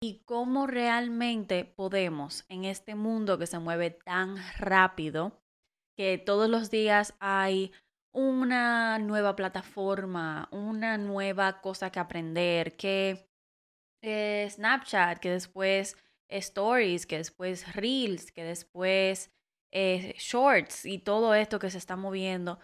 y cómo realmente podemos en este mundo que se mueve tan rápido, que todos los días hay una nueva plataforma, una nueva cosa que aprender, que eh, Snapchat, que después Stories, que después Reels, que después eh, Shorts y todo esto que se está moviendo,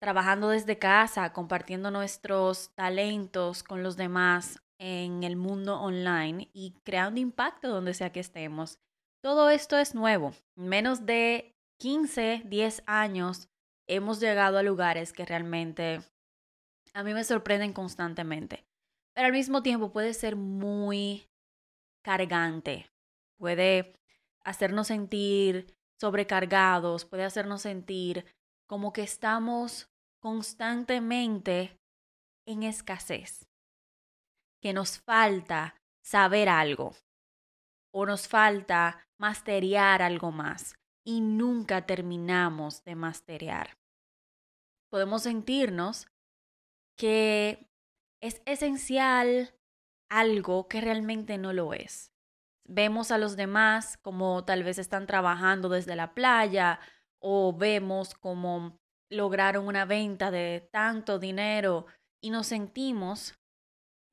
trabajando desde casa, compartiendo nuestros talentos con los demás, en el mundo online y creando impacto donde sea que estemos. Todo esto es nuevo. En menos de 15, 10 años hemos llegado a lugares que realmente a mí me sorprenden constantemente. Pero al mismo tiempo puede ser muy cargante. Puede hacernos sentir sobrecargados, puede hacernos sentir como que estamos constantemente en escasez que nos falta saber algo o nos falta masterear algo más y nunca terminamos de masterear. Podemos sentirnos que es esencial algo que realmente no lo es. Vemos a los demás como tal vez están trabajando desde la playa o vemos como lograron una venta de tanto dinero y nos sentimos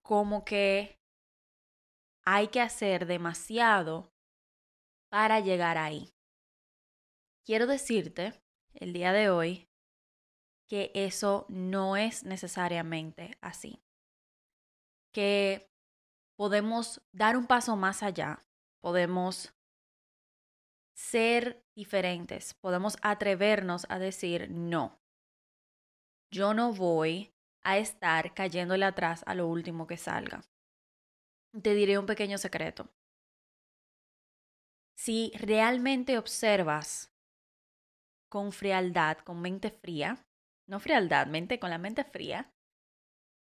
como que hay que hacer demasiado para llegar ahí. Quiero decirte el día de hoy que eso no es necesariamente así. Que podemos dar un paso más allá, podemos ser diferentes, podemos atrevernos a decir no. Yo no voy a estar cayéndole atrás a lo último que salga. Te diré un pequeño secreto. Si realmente observas con frialdad, con mente fría, no frialdad, mente con la mente fría,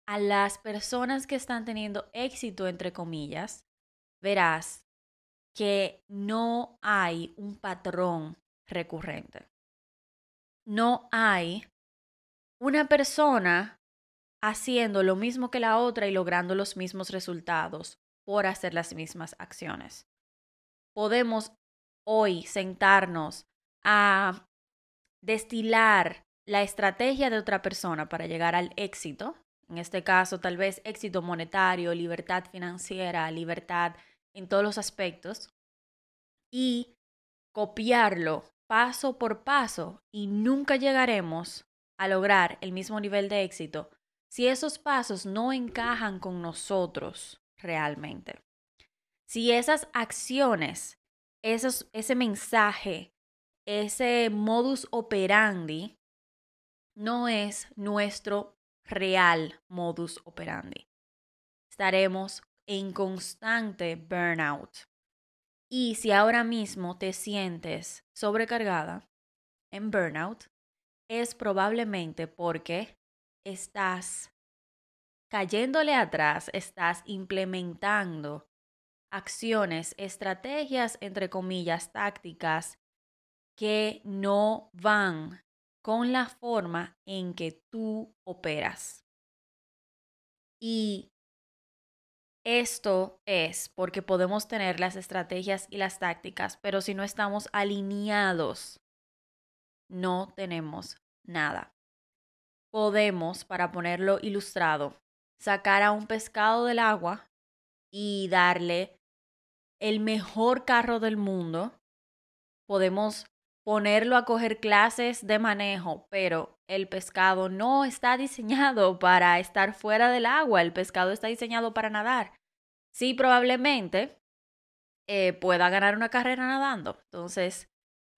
a las personas que están teniendo éxito, entre comillas, verás que no hay un patrón recurrente. No hay una persona haciendo lo mismo que la otra y logrando los mismos resultados por hacer las mismas acciones. Podemos hoy sentarnos a destilar la estrategia de otra persona para llegar al éxito, en este caso tal vez éxito monetario, libertad financiera, libertad en todos los aspectos, y copiarlo paso por paso y nunca llegaremos a lograr el mismo nivel de éxito si esos pasos no encajan con nosotros realmente. Si esas acciones, ese mensaje, ese modus operandi no es nuestro real modus operandi. Estaremos en constante burnout. Y si ahora mismo te sientes sobrecargada en burnout, es probablemente porque estás cayéndole atrás, estás implementando acciones, estrategias, entre comillas, tácticas que no van con la forma en que tú operas. Y esto es porque podemos tener las estrategias y las tácticas, pero si no estamos alineados, no tenemos nada podemos, para ponerlo ilustrado, sacar a un pescado del agua y darle el mejor carro del mundo. Podemos ponerlo a coger clases de manejo, pero el pescado no está diseñado para estar fuera del agua, el pescado está diseñado para nadar. Sí, probablemente eh, pueda ganar una carrera nadando. Entonces,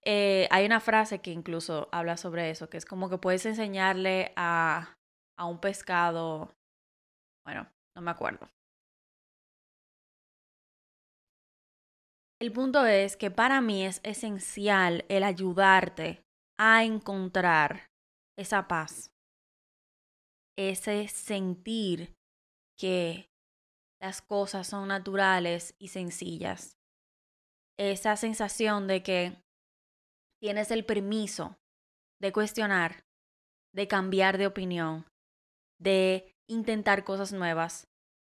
eh, hay una frase que incluso habla sobre eso, que es como que puedes enseñarle a, a un pescado, bueno, no me acuerdo. El punto es que para mí es esencial el ayudarte a encontrar esa paz, ese sentir que las cosas son naturales y sencillas, esa sensación de que tienes el permiso de cuestionar, de cambiar de opinión, de intentar cosas nuevas,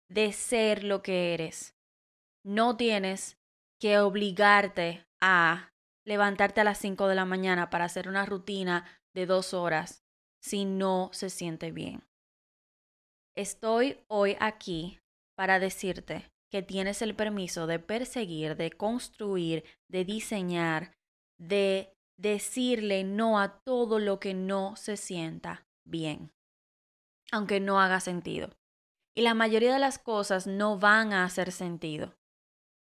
de ser lo que eres. no tienes que obligarte a levantarte a las 5 de la mañana para hacer una rutina de dos horas si no se siente bien. Estoy hoy aquí para decirte que tienes el permiso de perseguir, de construir, de diseñar, de decirle no a todo lo que no se sienta bien, aunque no haga sentido. Y la mayoría de las cosas no van a hacer sentido,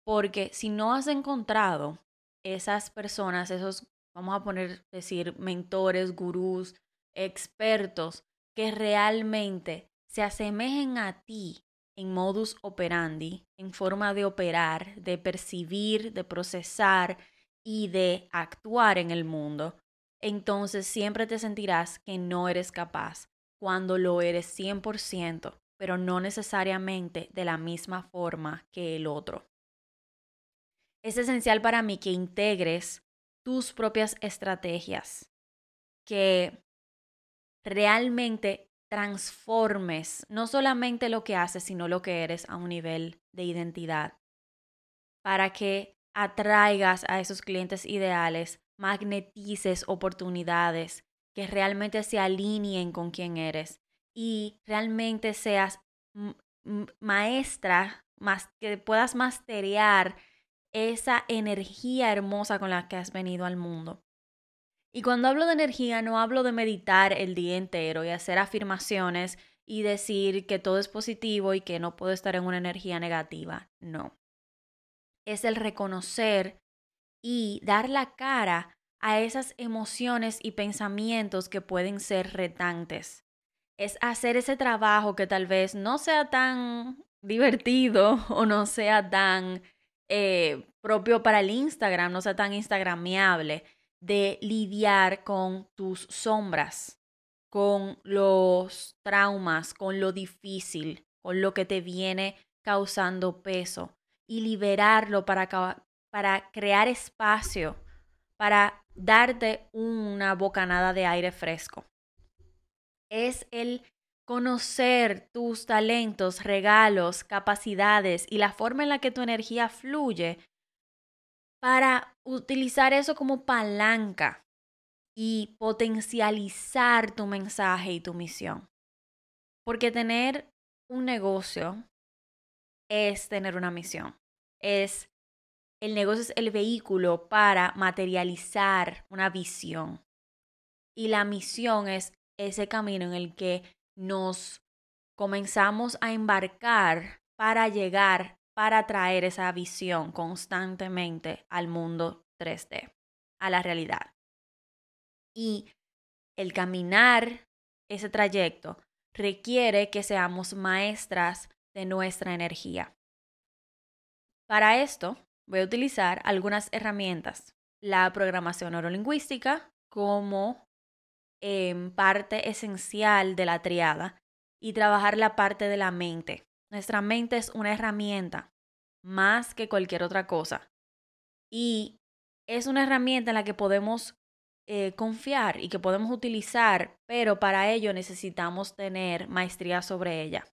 porque si no has encontrado esas personas, esos, vamos a poner, decir, mentores, gurús, expertos, que realmente se asemejen a ti en modus operandi, en forma de operar, de percibir, de procesar y de actuar en el mundo, entonces siempre te sentirás que no eres capaz cuando lo eres 100%, pero no necesariamente de la misma forma que el otro. Es esencial para mí que integres tus propias estrategias, que realmente transformes no solamente lo que haces, sino lo que eres a un nivel de identidad, para que atraigas a esos clientes ideales, magnetices oportunidades que realmente se alineen con quien eres y realmente seas maestra, más, que puedas masterear esa energía hermosa con la que has venido al mundo. Y cuando hablo de energía, no hablo de meditar el día entero y hacer afirmaciones y decir que todo es positivo y que no puedo estar en una energía negativa. No. Es el reconocer y dar la cara a esas emociones y pensamientos que pueden ser retantes. Es hacer ese trabajo que tal vez no sea tan divertido o no sea tan eh, propio para el Instagram, no sea tan instagramiable de lidiar con tus sombras, con los traumas, con lo difícil, con lo que te viene causando peso y liberarlo para, para crear espacio, para darte una bocanada de aire fresco. Es el conocer tus talentos, regalos, capacidades y la forma en la que tu energía fluye para utilizar eso como palanca y potencializar tu mensaje y tu misión. Porque tener un negocio es tener una misión. Es el negocio es el vehículo para materializar una visión. Y la misión es ese camino en el que nos comenzamos a embarcar para llegar para traer esa visión constantemente al mundo 3D, a la realidad. Y el caminar ese trayecto requiere que seamos maestras de nuestra energía. Para esto voy a utilizar algunas herramientas. La programación neurolingüística como em, parte esencial de la triada y trabajar la parte de la mente. Nuestra mente es una herramienta más que cualquier otra cosa. Y es una herramienta en la que podemos eh, confiar y que podemos utilizar, pero para ello necesitamos tener maestría sobre ella.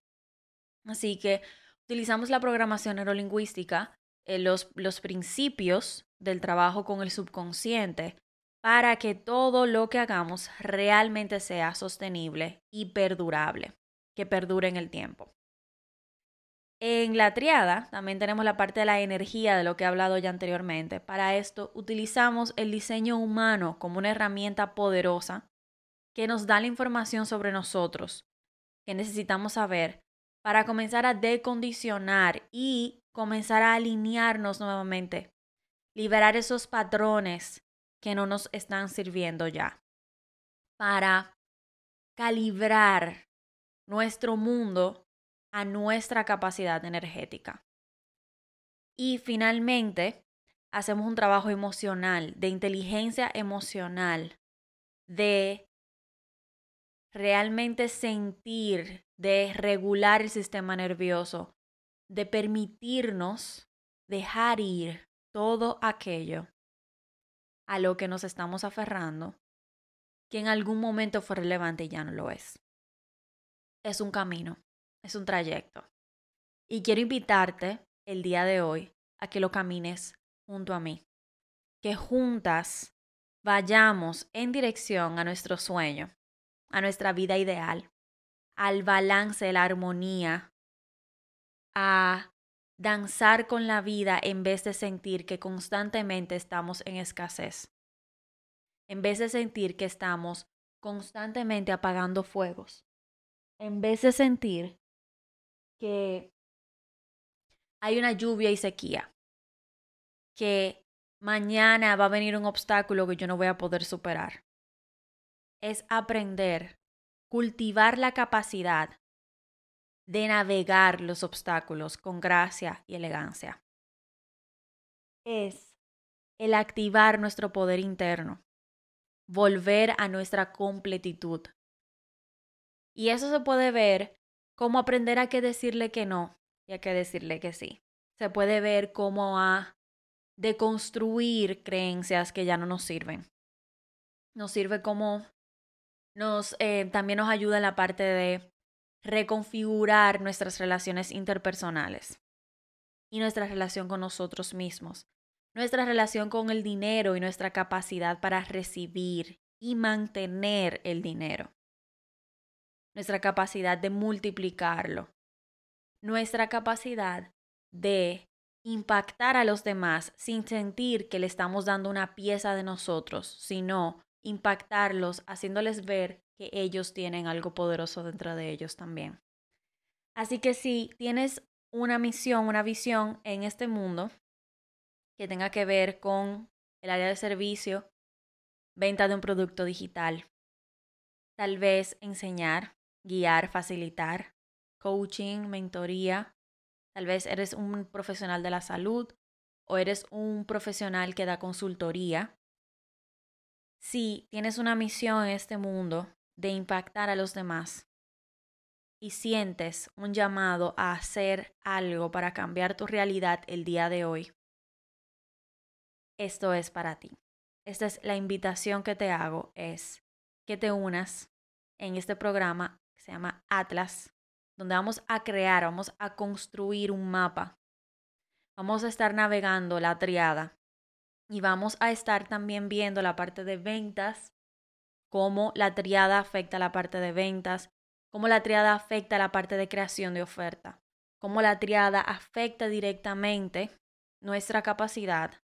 Así que utilizamos la programación neurolingüística, eh, los, los principios del trabajo con el subconsciente, para que todo lo que hagamos realmente sea sostenible y perdurable, que perdure en el tiempo. En la triada también tenemos la parte de la energía de lo que he hablado ya anteriormente. Para esto utilizamos el diseño humano como una herramienta poderosa que nos da la información sobre nosotros que necesitamos saber para comenzar a decondicionar y comenzar a alinearnos nuevamente, liberar esos patrones que no nos están sirviendo ya, para calibrar nuestro mundo a nuestra capacidad energética. Y finalmente, hacemos un trabajo emocional, de inteligencia emocional, de realmente sentir, de regular el sistema nervioso, de permitirnos dejar ir todo aquello a lo que nos estamos aferrando, que en algún momento fue relevante y ya no lo es. Es un camino es un trayecto. Y quiero invitarte el día de hoy a que lo camines junto a mí. Que juntas vayamos en dirección a nuestro sueño, a nuestra vida ideal, al balance, la armonía, a danzar con la vida en vez de sentir que constantemente estamos en escasez, en vez de sentir que estamos constantemente apagando fuegos, en vez de sentir que hay una lluvia y sequía, que mañana va a venir un obstáculo que yo no voy a poder superar. Es aprender, cultivar la capacidad de navegar los obstáculos con gracia y elegancia. Es el activar nuestro poder interno, volver a nuestra completitud. Y eso se puede ver como aprender a qué decirle que no y a qué decirle que sí. Se puede ver como a de construir creencias que ya no nos sirven. Nos sirve como nos eh, también nos ayuda en la parte de reconfigurar nuestras relaciones interpersonales y nuestra relación con nosotros mismos, nuestra relación con el dinero y nuestra capacidad para recibir y mantener el dinero, nuestra capacidad de multiplicarlo, nuestra capacidad de impactar a los demás sin sentir que le estamos dando una pieza de nosotros, sino impactarlos haciéndoles ver que ellos tienen algo poderoso dentro de ellos también. Así que si tienes una misión, una visión en este mundo que tenga que ver con el área de servicio, venta de un producto digital, tal vez enseñar, guiar, facilitar, coaching, mentoría, Tal vez eres un profesional de la salud o eres un profesional que da consultoría. Si tienes una misión en este mundo de impactar a los demás y sientes un llamado a hacer algo para cambiar tu realidad el día de hoy, esto es para ti. Esta es la invitación que te hago, es que te unas en este programa que se llama Atlas donde vamos a crear, vamos a construir un mapa. Vamos a estar navegando la triada y vamos a estar también viendo la parte de ventas, cómo la triada afecta la parte de ventas, cómo la triada afecta la parte de creación de oferta, cómo la triada afecta directamente nuestra capacidad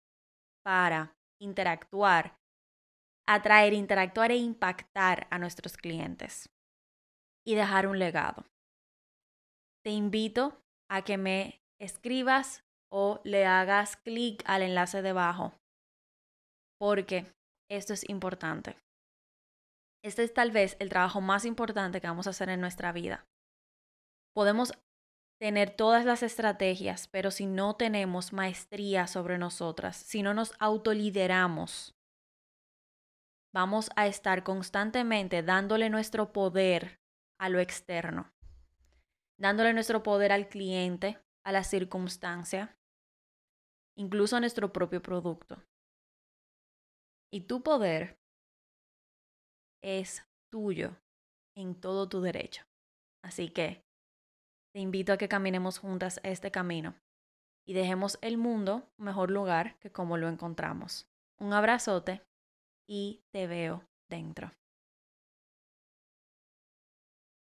para interactuar, atraer, interactuar e impactar a nuestros clientes y dejar un legado. Te invito a que me escribas o le hagas clic al enlace debajo, porque esto es importante. Este es tal vez el trabajo más importante que vamos a hacer en nuestra vida. Podemos tener todas las estrategias, pero si no tenemos maestría sobre nosotras, si no nos autolideramos, vamos a estar constantemente dándole nuestro poder a lo externo dándole nuestro poder al cliente, a la circunstancia, incluso a nuestro propio producto. Y tu poder es tuyo en todo tu derecho. Así que te invito a que caminemos juntas este camino y dejemos el mundo un mejor lugar que como lo encontramos. Un abrazote y te veo dentro.